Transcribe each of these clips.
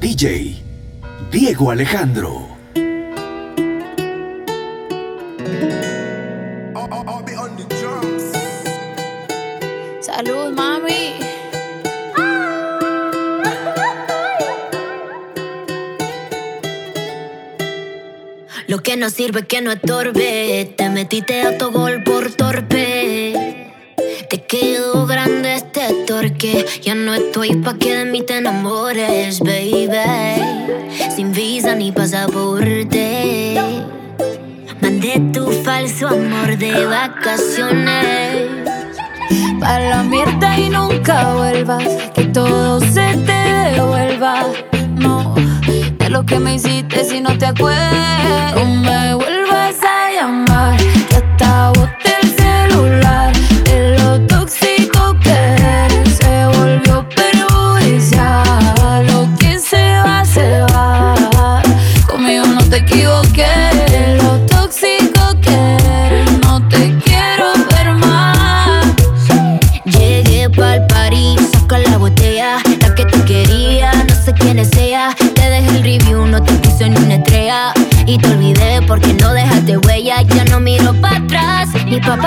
DJ Diego Alejandro. Salud, mami. Lo que no sirve que no estorbe. Te metiste a tu gol por torpe ya no estoy pa' que de mí te enamores, baby. Sin visa ni pasaporte. Mandé tu falso amor de vacaciones. Para la mierda y nunca vuelvas, que todo se te devuelva. No, de lo que me hiciste si no te acuerdas. No me vuelvas a llamar.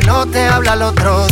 No te habla el otro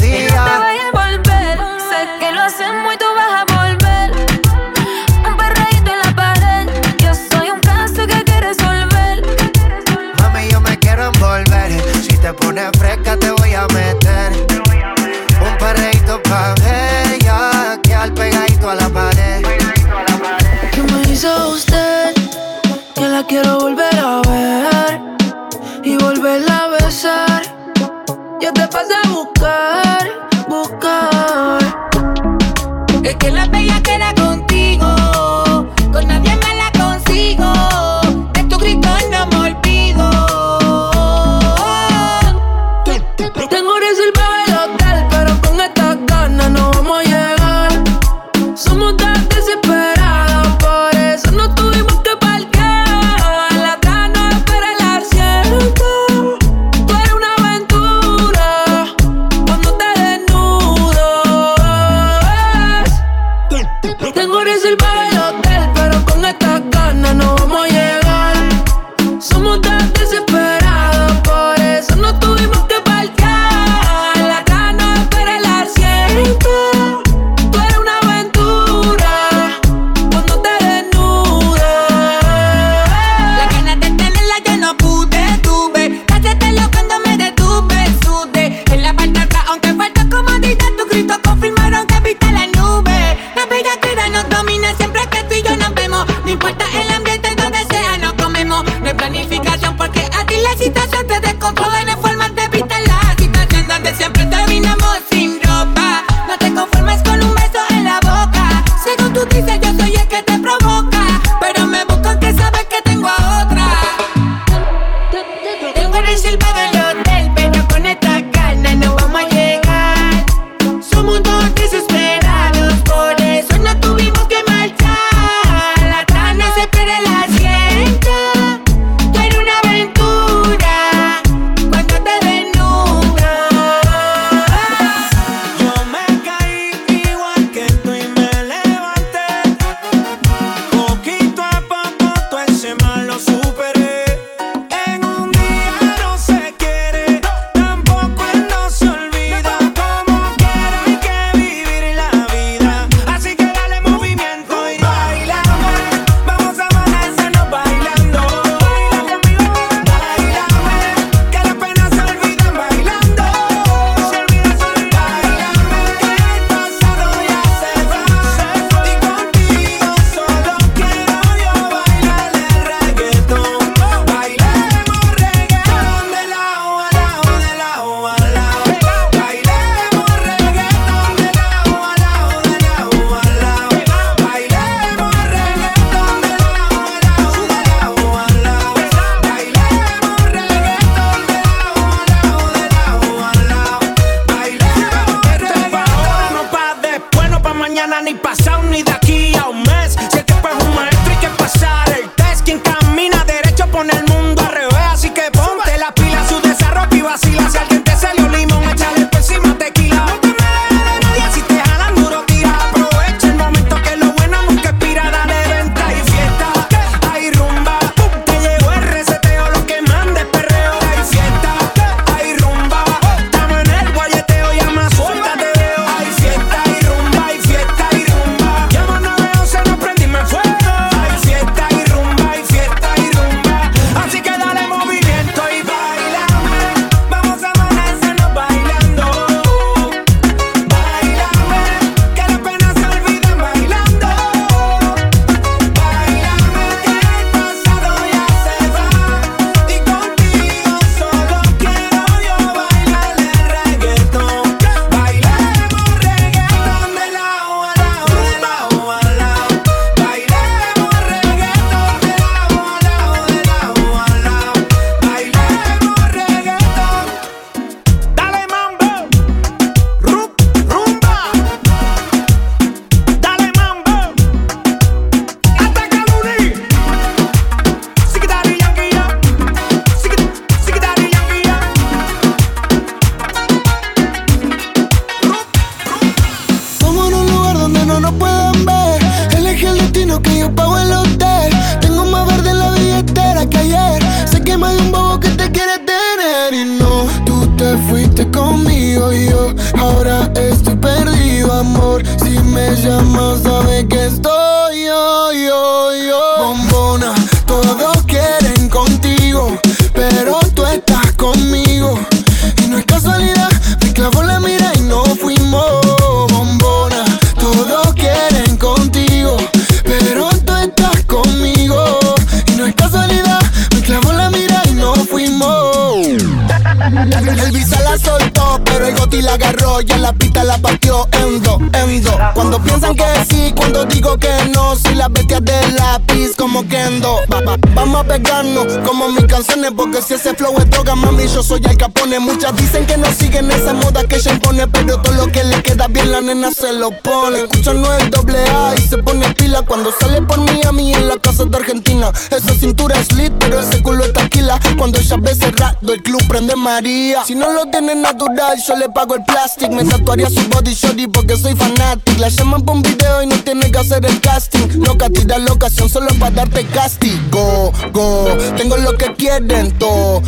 como mis canciones Porque si ese flow es droga, mami, yo soy el capone. Muchas dicen que no siguen esa moda que ella impone Pero todo lo que le queda bien la nena se lo pone. Escucha no el doble A y se pone pila Cuando sale por mí a mí en la casa de Argentina. Esa cintura es lit, pero ese culo es taquila Cuando ella ve cerrado, el club prende María. Si no lo tiene natural, yo le pago el plastic. Me tatuaría su body shorty porque soy fanatic La llaman por un video y no tiene que hacer el casting. Loca, tira la ocasión solo para darte castigo. Tengo lo que quieren todo.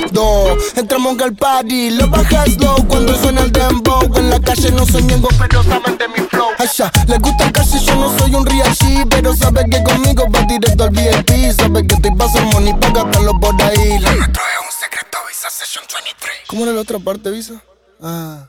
Entramos al party, lo bajas slow cuando suena el dembow. En la calle no soy miembro, pero saben de mi flow. Asha, les gusta casi, yo no soy un real G, pero sabe que conmigo va directo al VIP. Sabe que te pasando money para gastarlo por ahí. La nuestra es un secreto, Visa Session 23. ¿Cómo era la otra parte, Visa? Ah.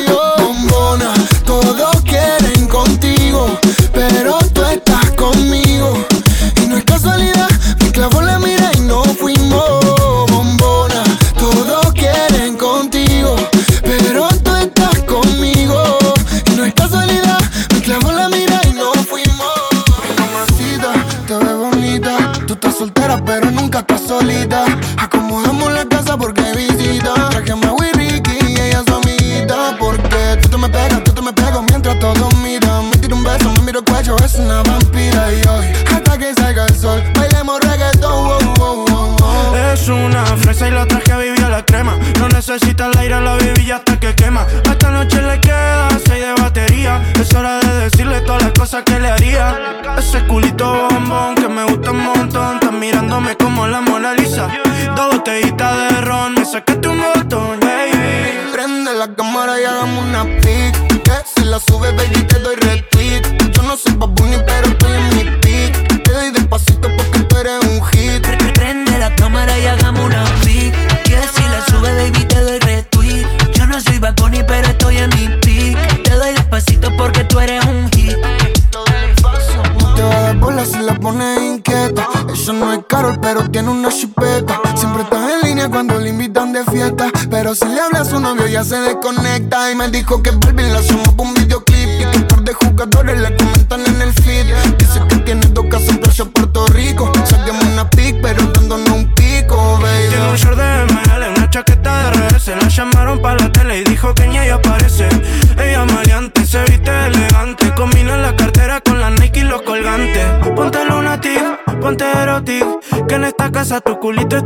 tu culito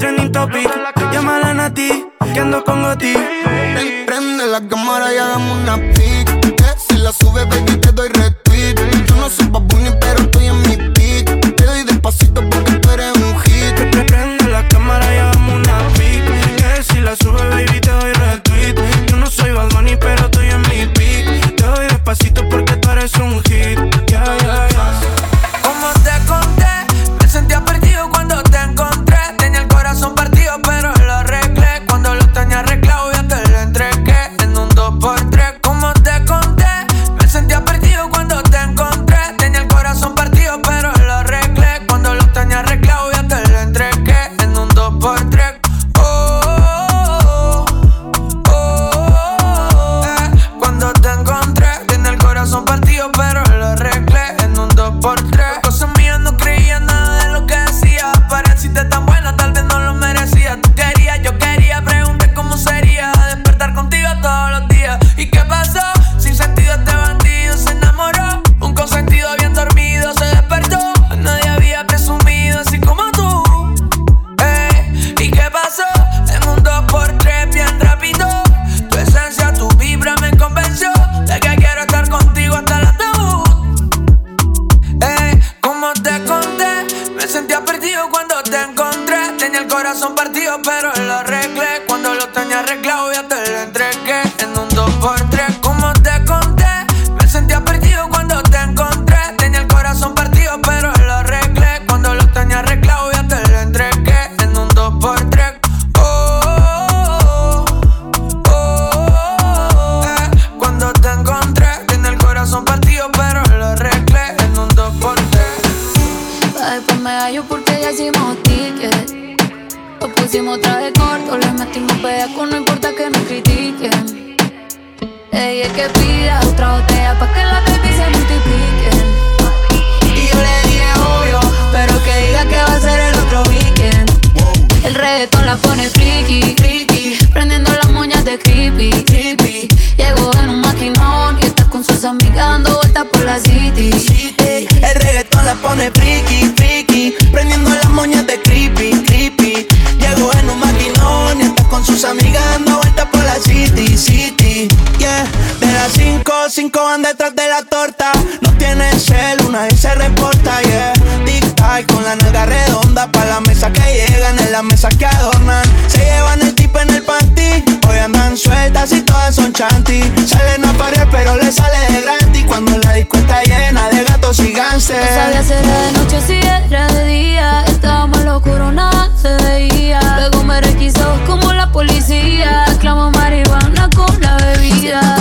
No tiene cel, una y se reporta, yeah. Tic tac con la nalga redonda. Pa' la mesa que llegan, en la mesa que adornan. Se llevan el tipo en el panty. Hoy andan sueltas y todas son chanty. Salen a pared, pero le sale de gratis. Cuando la disco está llena de gatos y ganses. No sabía si de noche si era de día. Estábamos locura, nada se veía. Luego me requisó como la policía. Exclamó marihuana con la bebida.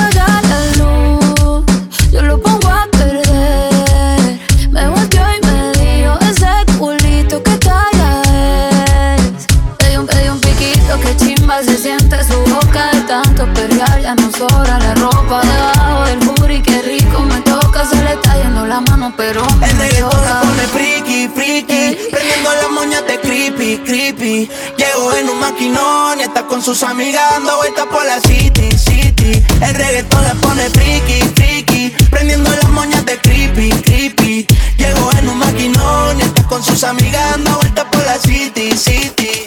Sobra la ropa debajo del booty. Qué rico me toca, se le está yendo la mano, pero El reggaetón la toca. pone friki, friki. Prendiendo las moñas de creepy, creepy. Llegó en un maquinón y está con sus amigas dando vueltas por la city, city. El reggaetón la pone friki, friki. Prendiendo las moñas de creepy, creepy. Llegó en un maquinón y está con sus amigas dando vueltas por la city, city.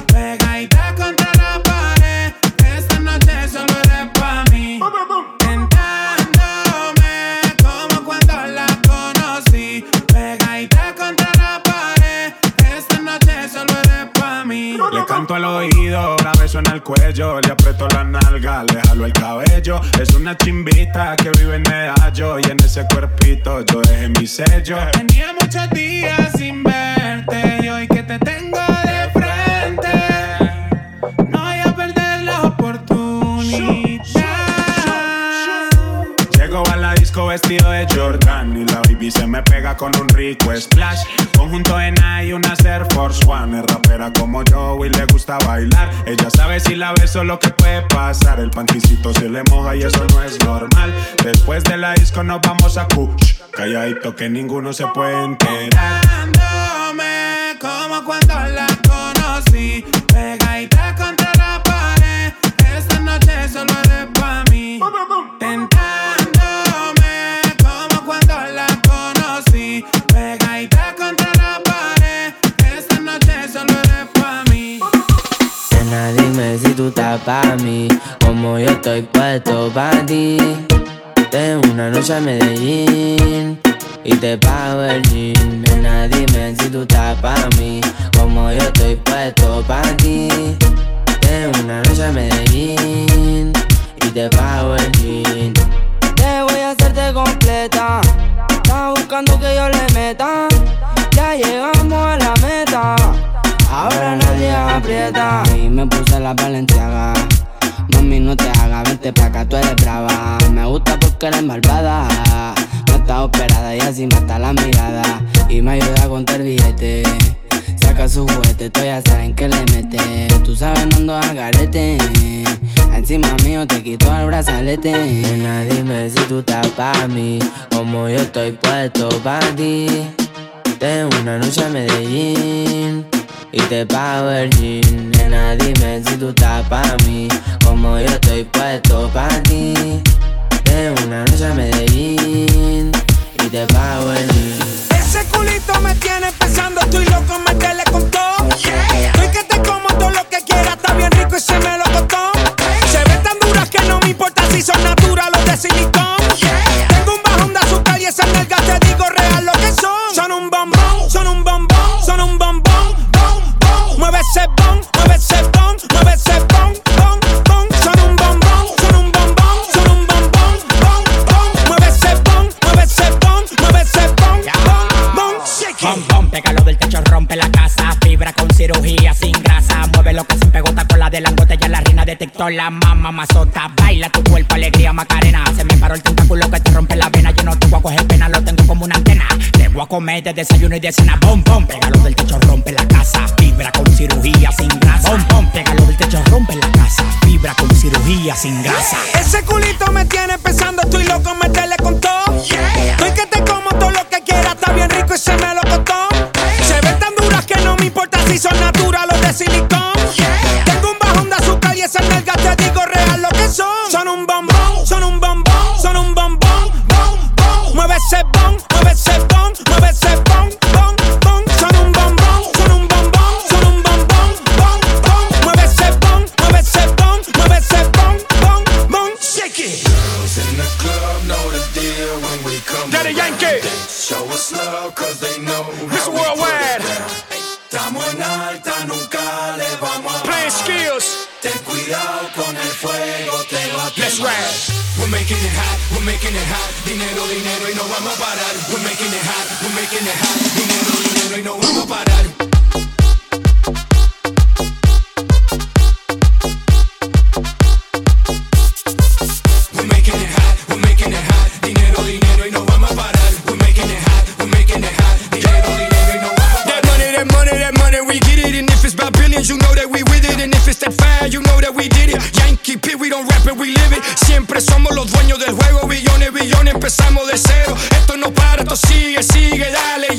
Beso en el cuello, le aprieto la nalga, le jalo el cabello. Es una chimbita que vive en Medallo y en ese cuerpito yo dejé mi sello. Tenía muchos días sin verte y hoy que te tengo de frente, no voy a perder la oportunidad. Llego a la disco vestido de Jordan y la baby se me pega con un rico splash. Conjunto en y una Air Force One. Es rapera como yo gusta bailar. Ella sabe si la beso lo que puede pasar. El panticito se le moja y eso no es normal. Después de la disco nos vamos a Kush. Calladito que ninguno se puede enterar. Tentándome como cuando la conocí, pegadita contra tú estás pa' mí, como yo estoy puesto pa' ti. Tengo una noche a Medellín y te pago el jean. Nena, dime si tú estás pa' mí, como yo estoy puesto pa' ti. Tengo una noche a Medellín y te pago el jean. Te voy a hacerte completa. Estás buscando que yo le meta. Ya llegamos a la meta. Ahora nadie aprieta. Y me puse la valenciaga. Mami, no te hagas, vente pa' acá, tú eres brava. Me gusta porque eres malvada. No está operada y así mata la mirada. Y me ayuda a contar billete. Saca su juguete, tú ya saben que le mete. Tú sabes, no ando al garete. Encima mío te quito el brazalete. Nena, dime si tú estás pa' mí. Como yo estoy puesto pa' ti. Tengo una noche a Medellín y te pago el jean. Nena, dime si tú estás pa' mí, como yo estoy puesto pa' ti. Tengo una noche a Medellín y te pago el jean. Ese culito me tiene pensando, estoy loco, métele con todo. Estoy que te como todo lo que quieras, está bien rico y se me lo costó. la mamá mazota. Baila tu cuerpo, alegría, macarena. Se me paró el tentáculo que te rompe la vena. Yo no te voy a coger pena, lo tengo como una antena. Te voy a comer de desayuno y de cena. Bom, bom, Somos los dueños del juego, billones, billones, empezamos de cero. Esto no para, esto sigue, sigue, dale.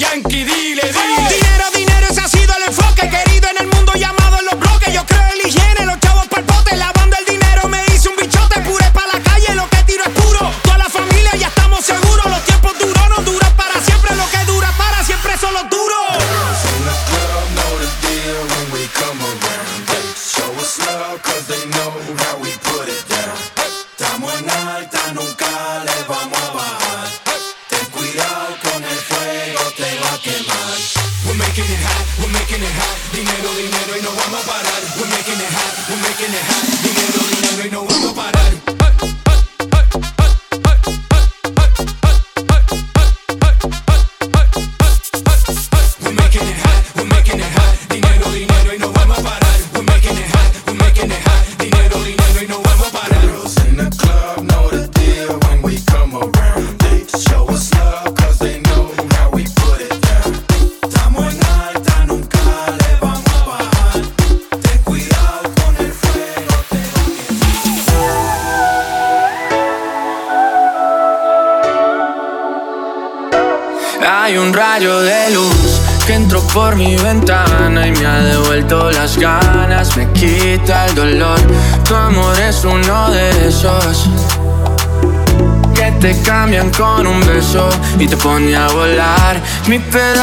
Mi better.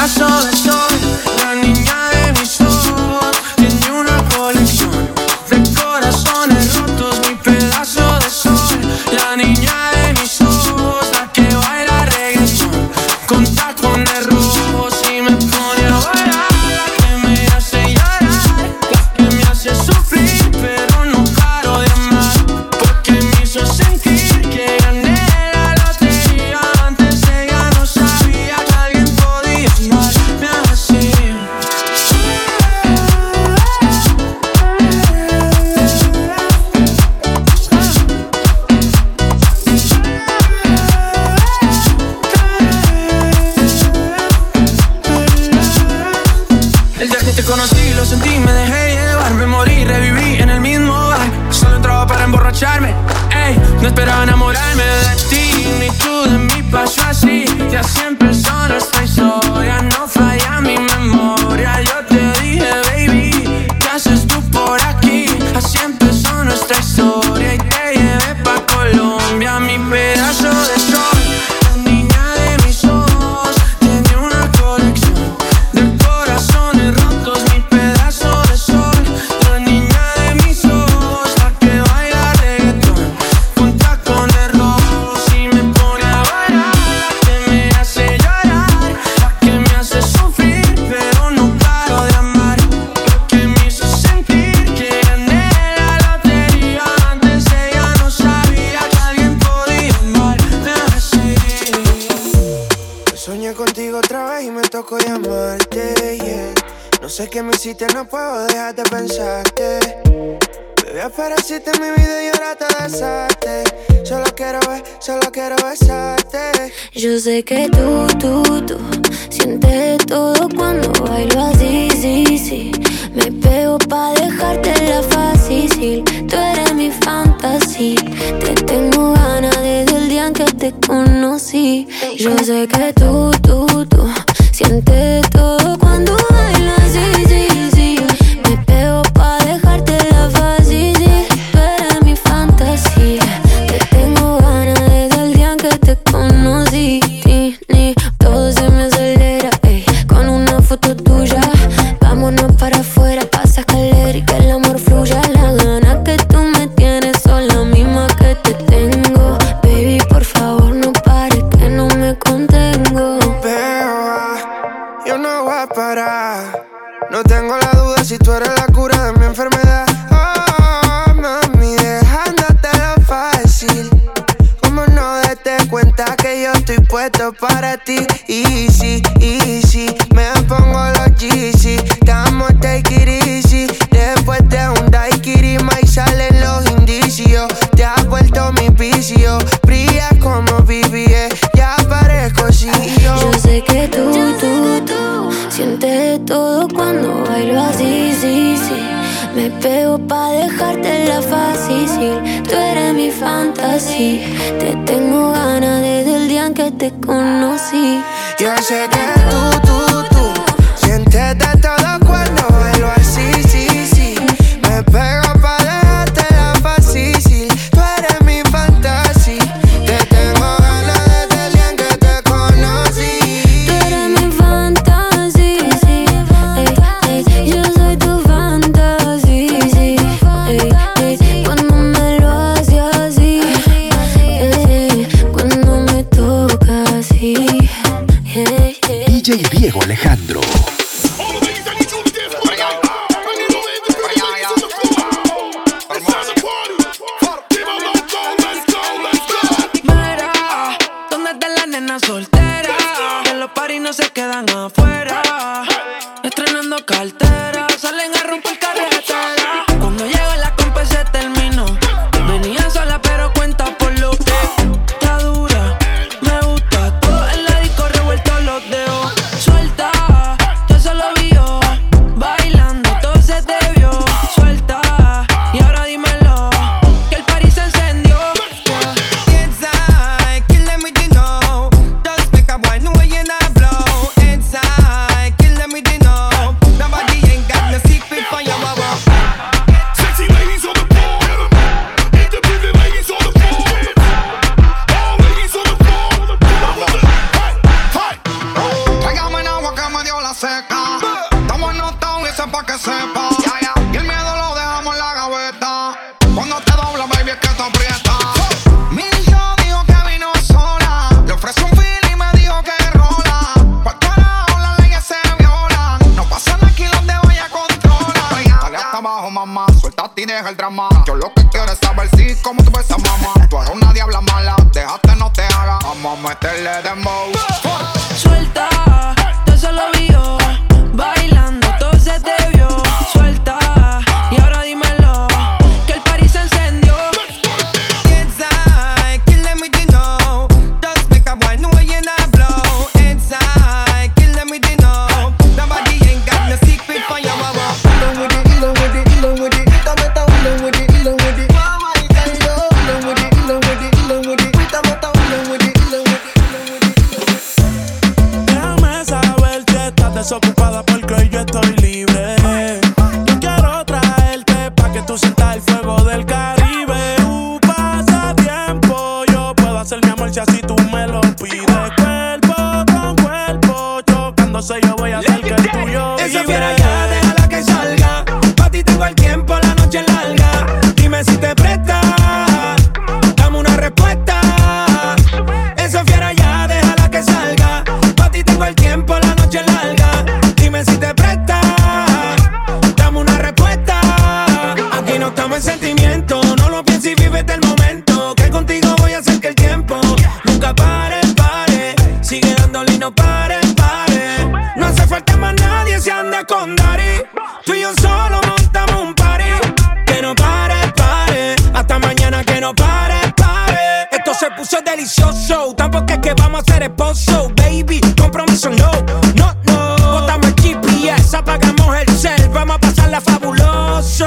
Tampoco es que vamos a ser esposo, baby. Compromiso no, no, no. Botamos el GPS, apagamos el cel. Vamos a pasarla fabuloso.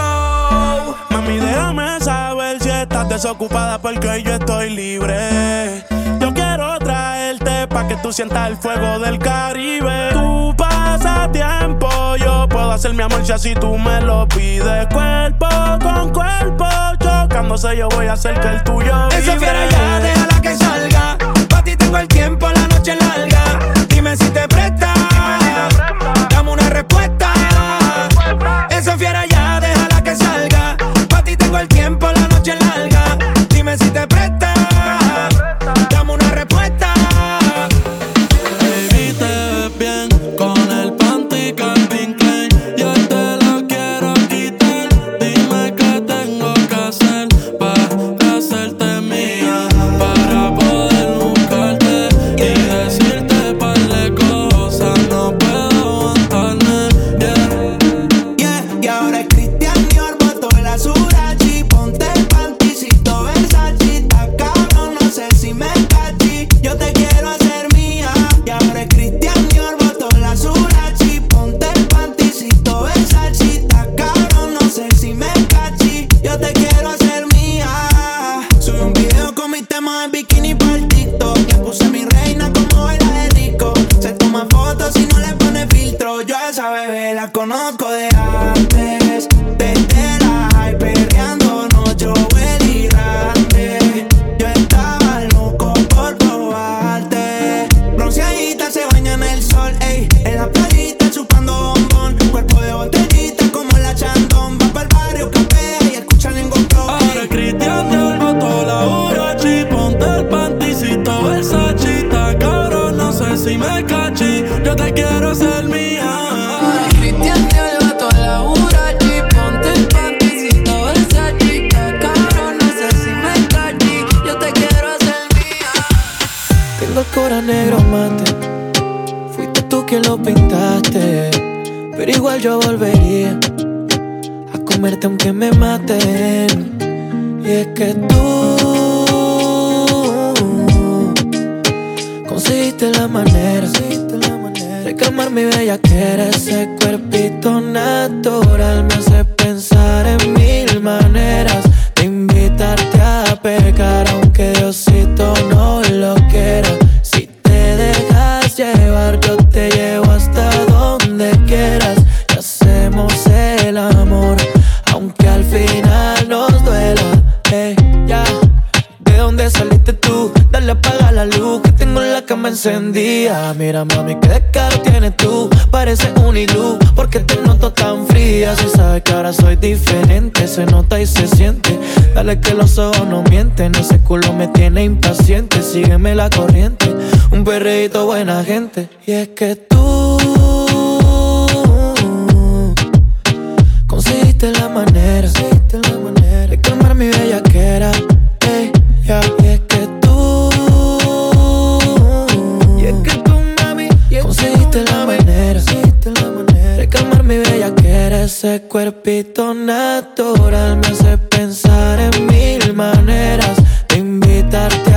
Mami, déjame saber si estás desocupada porque hoy yo estoy libre. Yo quiero traerte pa' que tú sientas el fuego del Caribe. Tu pasatiempo, yo puedo hacer mi amor si así tú me lo pides. Cuerpo con cuerpo, acercándose, yo voy a hacer que el tuyo Esa fiera ya, déjala que salga. Pa' ti tengo el tiempo, la noche larga. Dime si te presta, Dime si te presta. quitarte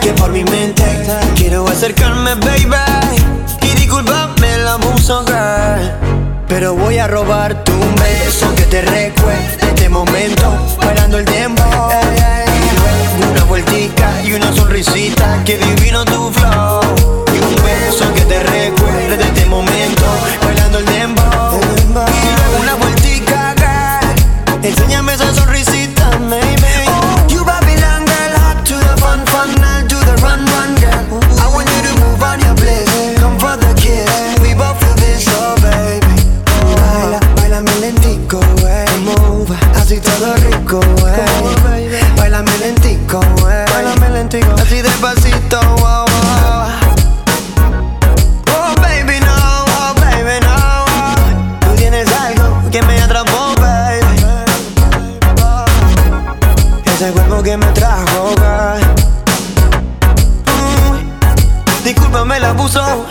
que por mi mente quiero acercarme, baby. Y disculpame la música, pero voy a robar tu beso que te recuerda que me trajo acá. Mm, discúlpame el abuso,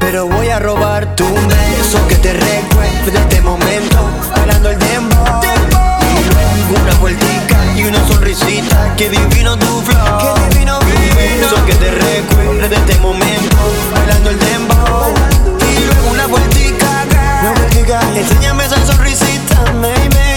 pero voy a robar tu beso que te recuerdo este momento, bailando el dembow. Y una vueltica y una sonrisita, que divino tu flow. Que divino, divino. Beso que te recuerdo de este momento, bailando el dembow. Y luego una vueltica, acá. una vueltica, enséñame esa sonrisita, baby.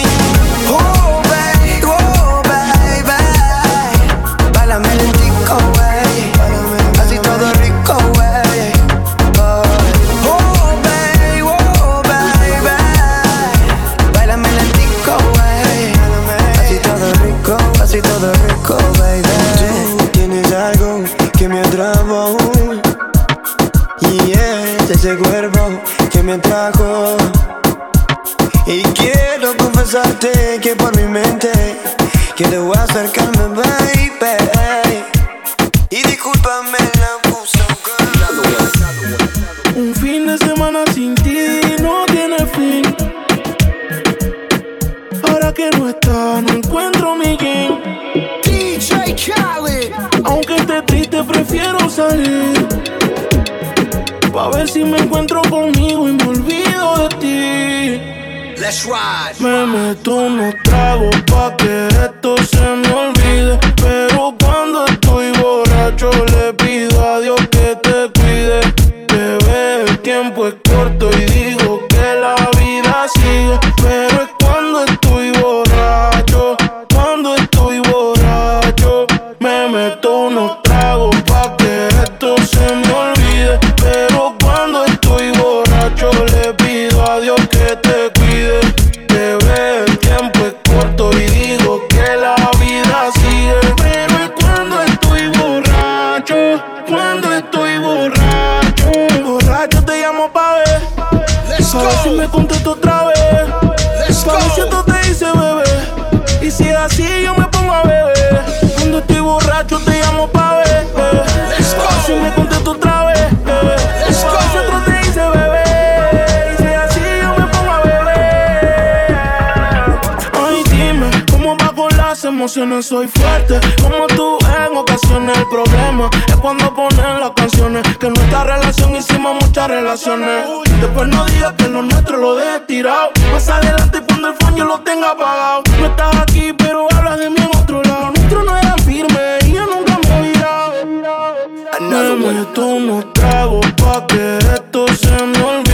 ocasiones soy fuerte, como tú en ocasiones. El problema es cuando ponen las canciones. Que en nuestra relación hicimos muchas relaciones. Después no digas que lo nuestro lo dejes tirado. Más adelante cuando el fan lo tenga apagado. No estás aquí, pero hablas de mí en otro lado. Nuestro no era firme y yo nunca me viraba. Me meto unos tragos pa' que esto se me olvide.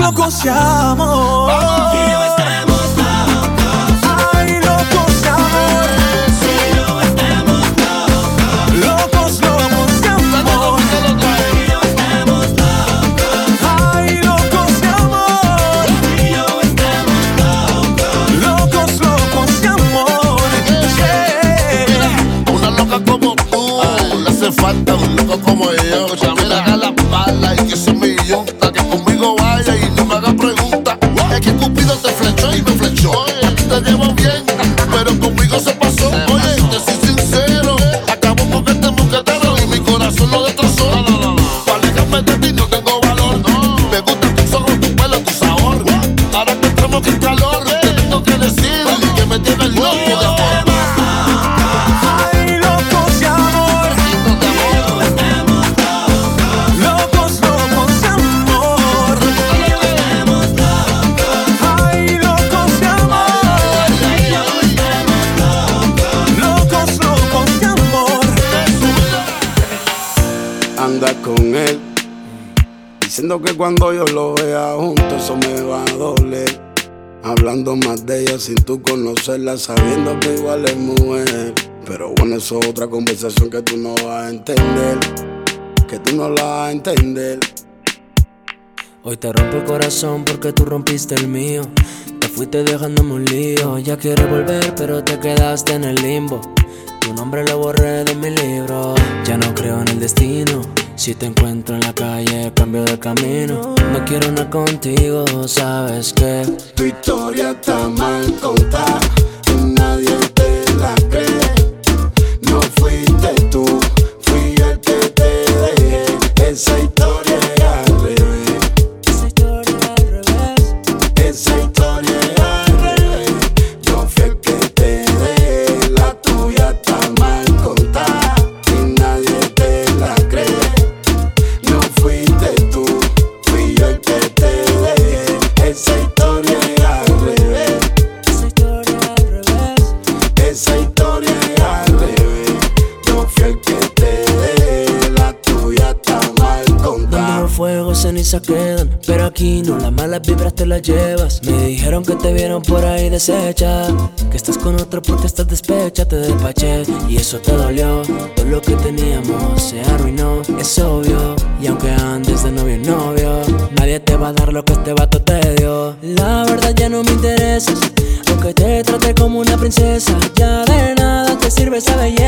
locos se. Diciendo que cuando yo lo vea junto eso me va a doler. Hablando más de ella sin tú conocerla, sabiendo que igual es mujer. Pero bueno, eso es otra conversación que tú no vas a entender. Que tú no la vas a entender. Hoy te rompo el corazón porque tú rompiste el mío. Te fuiste dejándome un lío. Ya quieres volver, pero te quedaste en el limbo. Tu nombre lo borré de mi libro. Ya no creo en el destino. Si te encuentro en la calle, cambio de camino. No quiero nada contigo, sabes que tu historia está mal contada. Nadie te la cree. No fuiste tú, fui el que te dejé. Esa historia pero aquí no, las malas vibras te las llevas. Me dijeron que te vieron por ahí deshecha, que estás con otro porque estás despecha, te despaché y eso te dolió. Todo lo que teníamos se arruinó, es obvio. Y aunque andes de novio en novio, nadie te va a dar lo que este vato te dio. La verdad ya no me interesas, aunque te trate como una princesa, ya de nada te sirve esa belleza.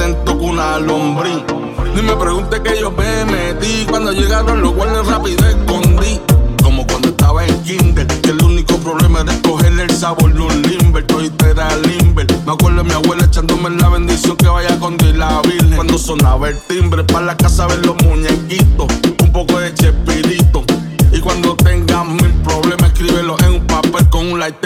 Contento una lombriz. Ni me pregunte que yo me metí cuando llegaron los guardias rápido escondí. Como cuando estaba en kinder, que el único problema era escogerle el sabor de un limber. Todito era limber. Me acuerdo de mi abuela echándome la bendición que vaya con Dios la Virgen. Cuando sonaba el timbre, para la casa ver los muñequitos,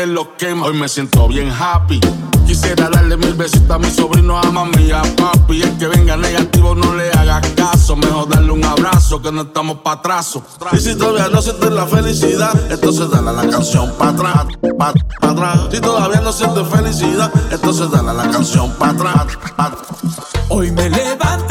lo quema. Hoy me siento bien happy. Quisiera darle mil besitos a mi sobrino, a mami a papi. El que venga negativo, no le hagas caso. Mejor darle un abrazo, que no estamos pa' atraso. Y si todavía no sientes la felicidad, entonces dale a la canción pa' atrás, pa, pa' atrás. Si todavía no sientes felicidad, entonces dale a la canción pa' atrás, pa' Hoy me levanté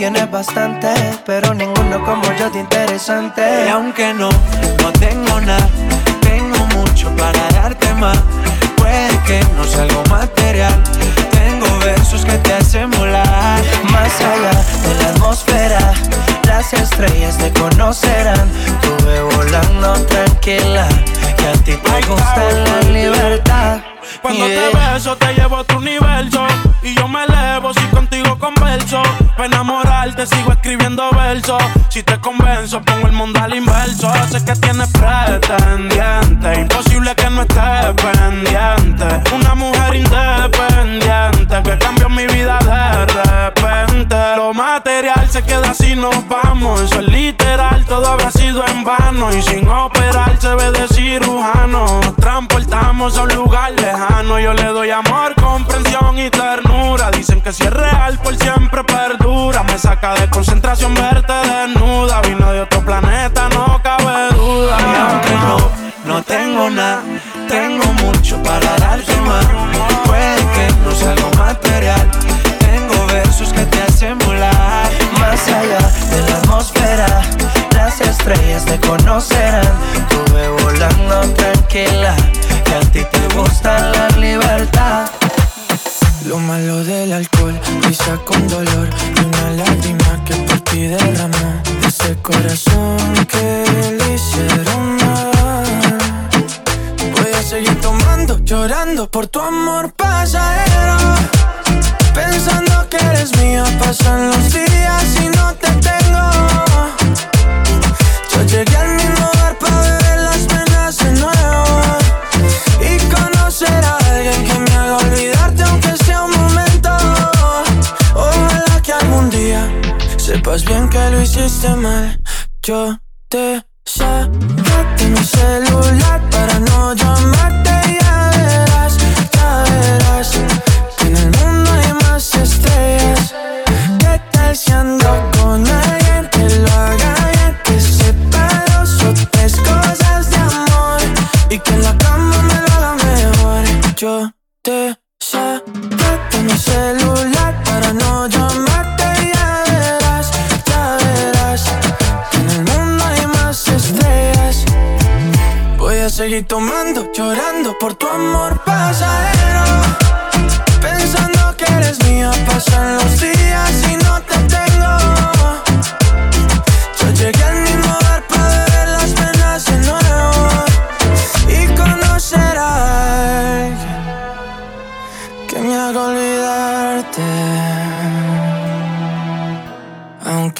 tienes bastante, pero ninguno como yo de interesante. Y aunque no, no tengo nada, tengo mucho para darte más. Puede que no sea algo material, tengo versos que te hacen volar. Más allá de la atmósfera, las estrellas te conocerán. Tuve volando tranquila, que a ti te gusta la libertad. Cuando Yeah. te beso te llevo a otro universo converso Para enamorarte sigo escribiendo versos Si te convenzo pongo el mundo al inverso. Sé que tienes pretendiente Imposible que no estés pendiente. Una mujer independiente Que cambió mi vida de repente. Lo material se queda si nos vamos Eso es literal, todo habrá sido en vano. Y sin operar se ve de cirujano. Nos transportamos a un lugar lejano. Yo le doy amor, comprensión y ternura. Dicen que si es real por siempre perdura. Me saca de concentración verte desnuda. Vino de otro planeta, no cabe duda. Y aunque no, no tengo nada, tengo mucho para darte más. Te conocerán. Tuve volando tranquila, que a ti te gusta la libertad. Lo malo del alcohol, risa con dolor y una lágrima que por ti derramó. Ese corazón que le hicieron mal. Voy a seguir tomando, llorando por tu amor pasajero. Pensando que eres mía, pasan los días y no te tengo. Sepas bien que lo hiciste mal Yo te saqué mi celular para no llamarte. Ya verás, ya verás. Que en el mundo hay más estrellas. ¿Qué tal si Yo te saqué mi celular para no llamarte. Ya verás, ya verás. En el mundo hay más estrellas. Voy a seguir tomando, llorando por tu amor pasajero. Pensando que eres mía, pasan los días y no te tengo. Yo llegué al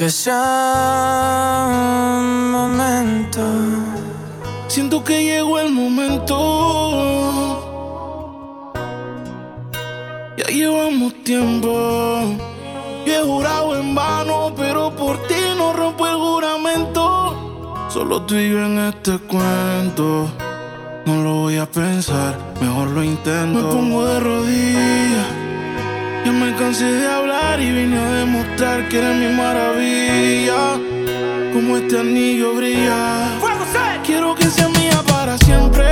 Aunque sea un momento. Siento que llegó el momento. Ya llevamos tiempo. Yo he jurado en vano, pero por ti no rompo el juramento. Solo tú yo en este cuento. No lo voy a pensar, mejor lo intento. Me pongo de rodillas. Ya me cansé de hablar y vine a demostrar que eres mi maravilla. Como este anillo brilla. Quiero que sea mía para siempre.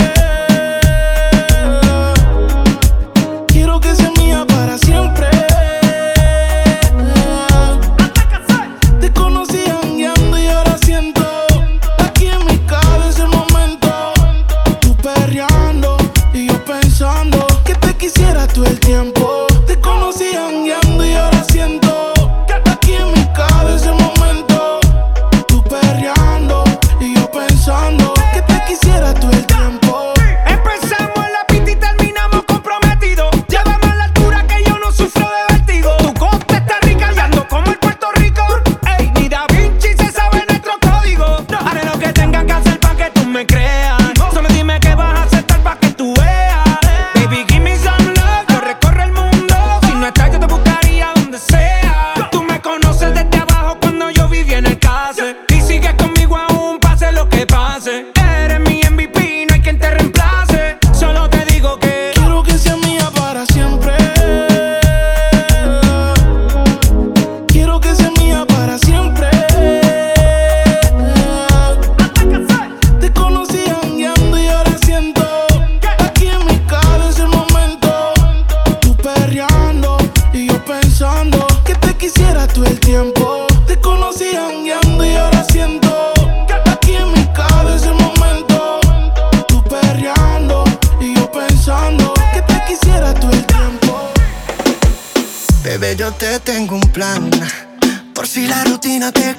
Rutina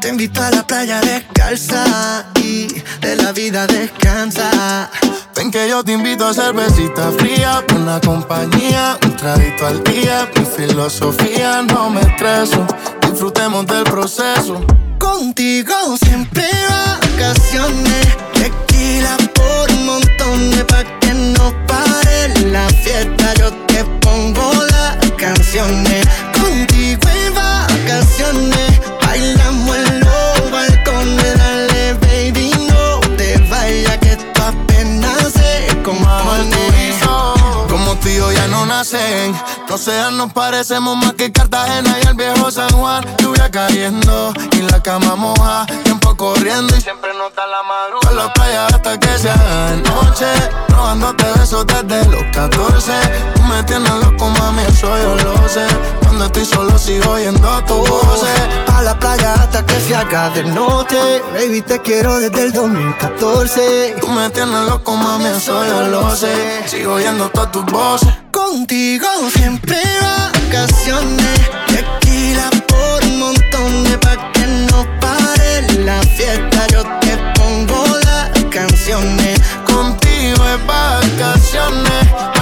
te invito a la playa descalza y de la vida descansa. Ven que yo te invito a cervecita fría, una compañía, un traguito al día. Mi filosofía no me estreso, disfrutemos del proceso. Contigo siempre vacaciones, tequila por un montón de pa' que no pare la fiesta. Yo te pongo las canciones, contigo en vacaciones, bailamos en los balcones, dale baby no te vayas que esto apenas se compone. Como tú y yo ya no sean, nos parecemos más que Cartagena y el viejo San Juan. Lluvia cayendo y la cama moja, tiempo corriendo y siempre nota la madrugada. Con la playa hasta que se haga de noche, robándote besos desde los 14. Tú me tienes loco, mami, eso yo lo sé. Cuando estoy solo sigo oyendo tu voz. A la playa hasta que se haga de noche. Baby, te quiero desde el 2014. Tú me tienes loco, mami, eso yo lo sé. Sigo oyendo todas tus voces. Contigo siempre vacaciones. Tequila por un montón de pa' que no pare la fiesta. Yo te pongo las canciones. Contigo es vacaciones.